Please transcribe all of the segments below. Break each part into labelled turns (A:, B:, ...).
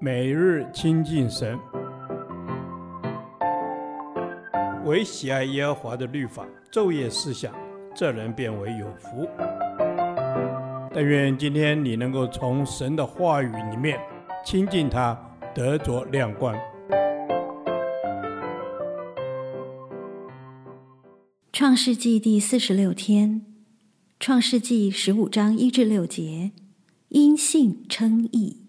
A: 每日亲近神，唯喜爱耶和华的律法，昼夜思想，这人便为有福。但愿今天你能够从神的话语里面亲近他，得着亮光。
B: 创世纪第四十六天，创世纪十五章一至六节，因信称义。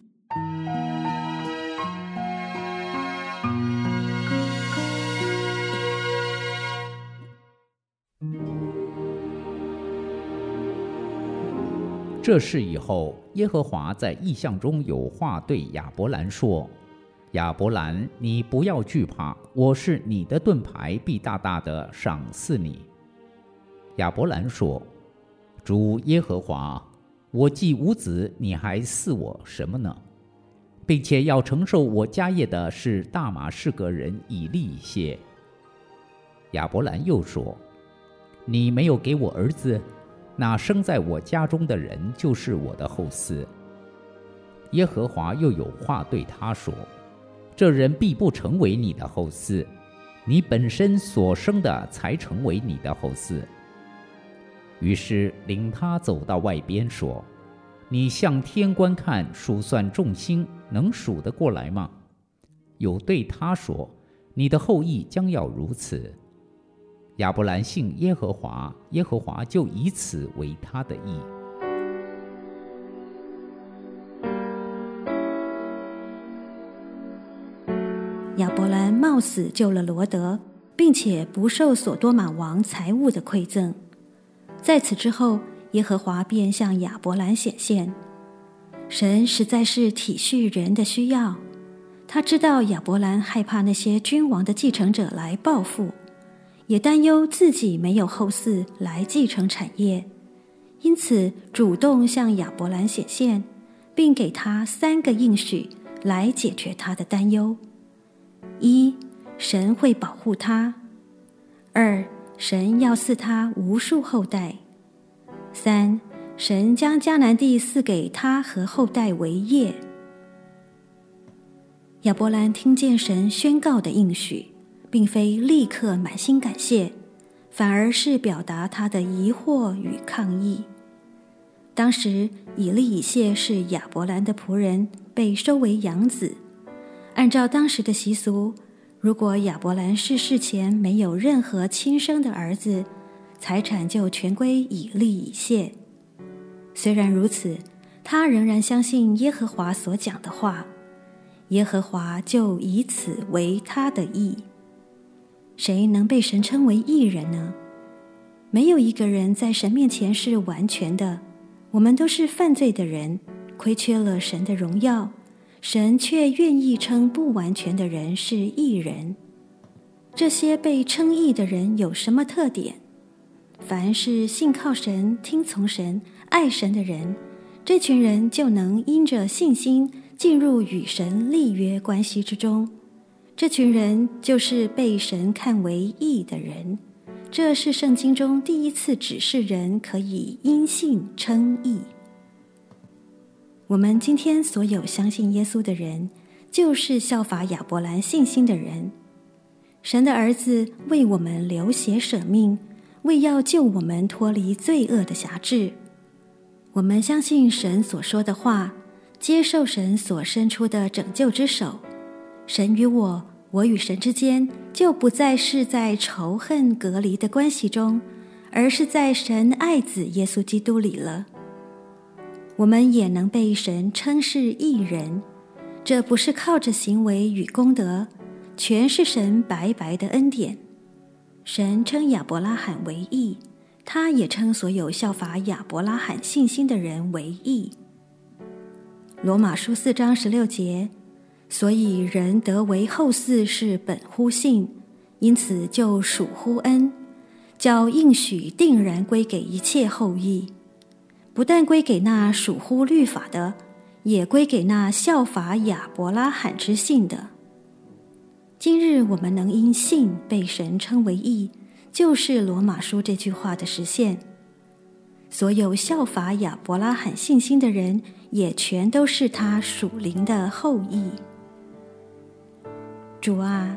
C: 这事以后，耶和华在异象中有话对亚伯兰说。亚伯兰，你不要惧怕，我是你的盾牌，必大大的赏赐你。亚伯兰说：“主耶和华，我既无子，你还赐我什么呢？并且要承受我家业的是大马士革人以利谢。”亚伯兰又说：“你没有给我儿子，那生在我家中的人就是我的后嗣。”耶和华又有话对他说。这人必不成为你的后嗣，你本身所生的才成为你的后嗣。于是领他走到外边，说：“你向天观看，数算众星，能数得过来吗？”有对他说：“你的后裔将要如此。”亚伯兰信耶和华，耶和华就以此为他的义。
B: 亚伯兰冒死救了罗德，并且不受所多玛王财物的馈赠。在此之后，耶和华便向亚伯兰显现。神实在是体恤人的需要，他知道亚伯兰害怕那些君王的继承者来报复，也担忧自己没有后嗣来继承产业，因此主动向亚伯兰显现，并给他三个应许来解决他的担忧。一，神会保护他；二，神要赐他无数后代；三，神将迦南地赐给他和后代为业。亚伯兰听见神宣告的应许，并非立刻满心感谢，反而是表达他的疑惑与抗议。当时以利以谢是亚伯兰的仆人，被收为养子。按照当时的习俗，如果亚伯兰逝世前没有任何亲生的儿子，财产就全归以利以谢。虽然如此，他仍然相信耶和华所讲的话，耶和华就以此为他的义。谁能被神称为义人呢？没有一个人在神面前是完全的，我们都是犯罪的人，亏缺了神的荣耀。神却愿意称不完全的人是义人。这些被称义的人有什么特点？凡是信靠神、听从神、爱神的人，这群人就能因着信心进入与神立约关系之中。这群人就是被神看为义的人。这是圣经中第一次指示人可以因信称义。我们今天所有相信耶稣的人，就是效法亚伯兰信心的人。神的儿子为我们流血舍命，为要救我们脱离罪恶的辖制。我们相信神所说的话，接受神所伸出的拯救之手。神与我，我与神之间，就不再是在仇恨隔离的关系中，而是在神爱子耶稣基督里了。我们也能被神称是义人，这不是靠着行为与功德，全是神白白的恩典。神称亚伯拉罕为义，他也称所有效法亚伯拉罕信心的人为义。罗马书四章十六节，所以人得为后嗣是本乎信，因此就属乎恩，叫应许定然归给一切后裔。不但归给那属乎律法的，也归给那效法亚伯拉罕之信的。今日我们能因信被神称为义，就是罗马书这句话的实现。所有效法亚伯拉罕信心的人，也全都是他属灵的后裔。主啊，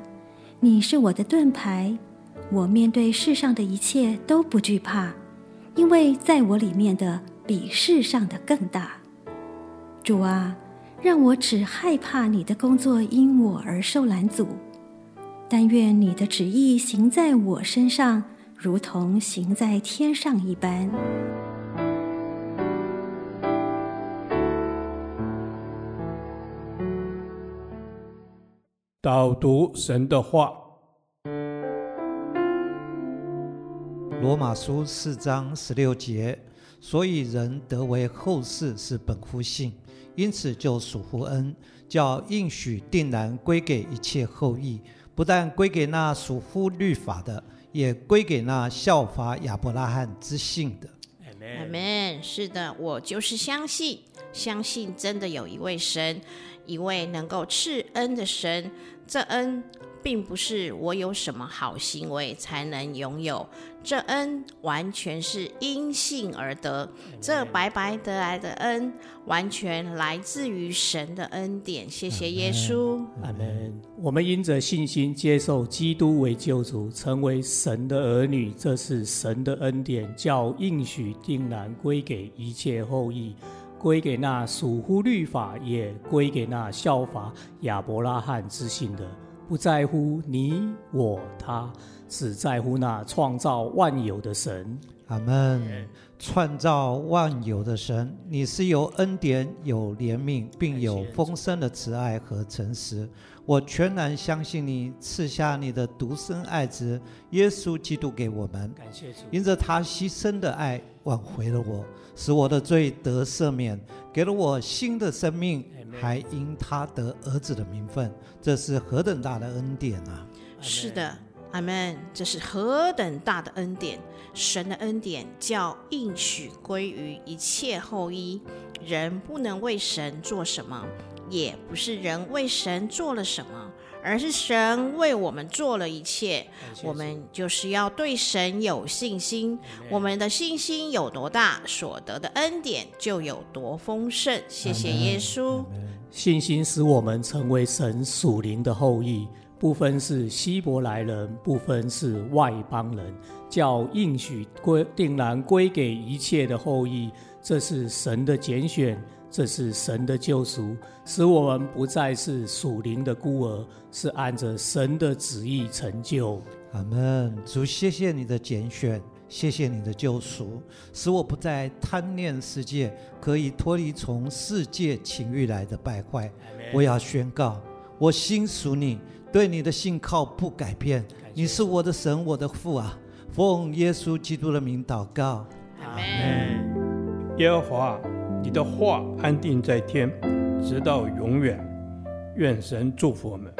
B: 你是我的盾牌，我面对世上的一切都不惧怕，因为在我里面的比世上的更大。主啊，让我只害怕你的工作因我而受拦阻，但愿你的旨意行在我身上，如同行在天上一般。
A: 导读神的话，
D: 罗马书四章十六节，所以人得为后世是本乎信，因此就属乎恩，叫应许定然归给一切后裔，不但归给那属乎律法的，也归给那效法亚伯拉罕之信的。
E: 阿门。是的，我就是相信，相信真的有一位神。一位能够赐恩的神，这恩并不是我有什么好行为才能拥有，这恩完全是因信而得。这白白得来的恩，完全来自于神的恩典。谢谢耶稣，
F: 阿门。我们因着信心接受基督为救主，成为神的儿女，这是神的恩典，叫应许定然归给一切后裔。归给那属乎律法，也归给那效法亚伯拉罕之信的，不在乎你我他，只在乎那创造万有的神。
D: 阿门。创造万有的神，你是有恩典、有怜悯，并有丰盛的慈爱和诚实。我全然相信你赐下你的独生爱子耶稣基督给我们。
F: 感谢主，
D: 因着他牺牲的爱挽回了我，使我的罪得赦免，给了我新的生命，还因他得儿子的名分。这是何等大的恩典啊！
E: 是的。阿门！这是何等大的恩典！神的恩典叫应许归于一切后裔。人不能为神做什么，也不是人为神做了什么，而是神为我们做了一切。我们就是要对神有信心。我们的信心有多大，所得的恩典就有多丰盛。谢谢耶稣。
F: 信心使我们成为神属灵的后裔。不分是希伯来人，不分是外邦人，叫应许归定然归给一切的后裔。这是神的拣选，这是神的救赎，使我们不再是属灵的孤儿，是按着神的旨意成就。
D: 阿门。主，谢谢你的拣选，谢谢你的救赎，使我不再贪恋世界，可以脱离从世界情欲来的败坏。我要宣告，我心属你。对你的信靠不改变，你是我的神，我的父啊！奉耶稣基督的名祷告，
E: 阿门。
A: 耶和华，你的话安定在天，直到永远。愿神祝福我们。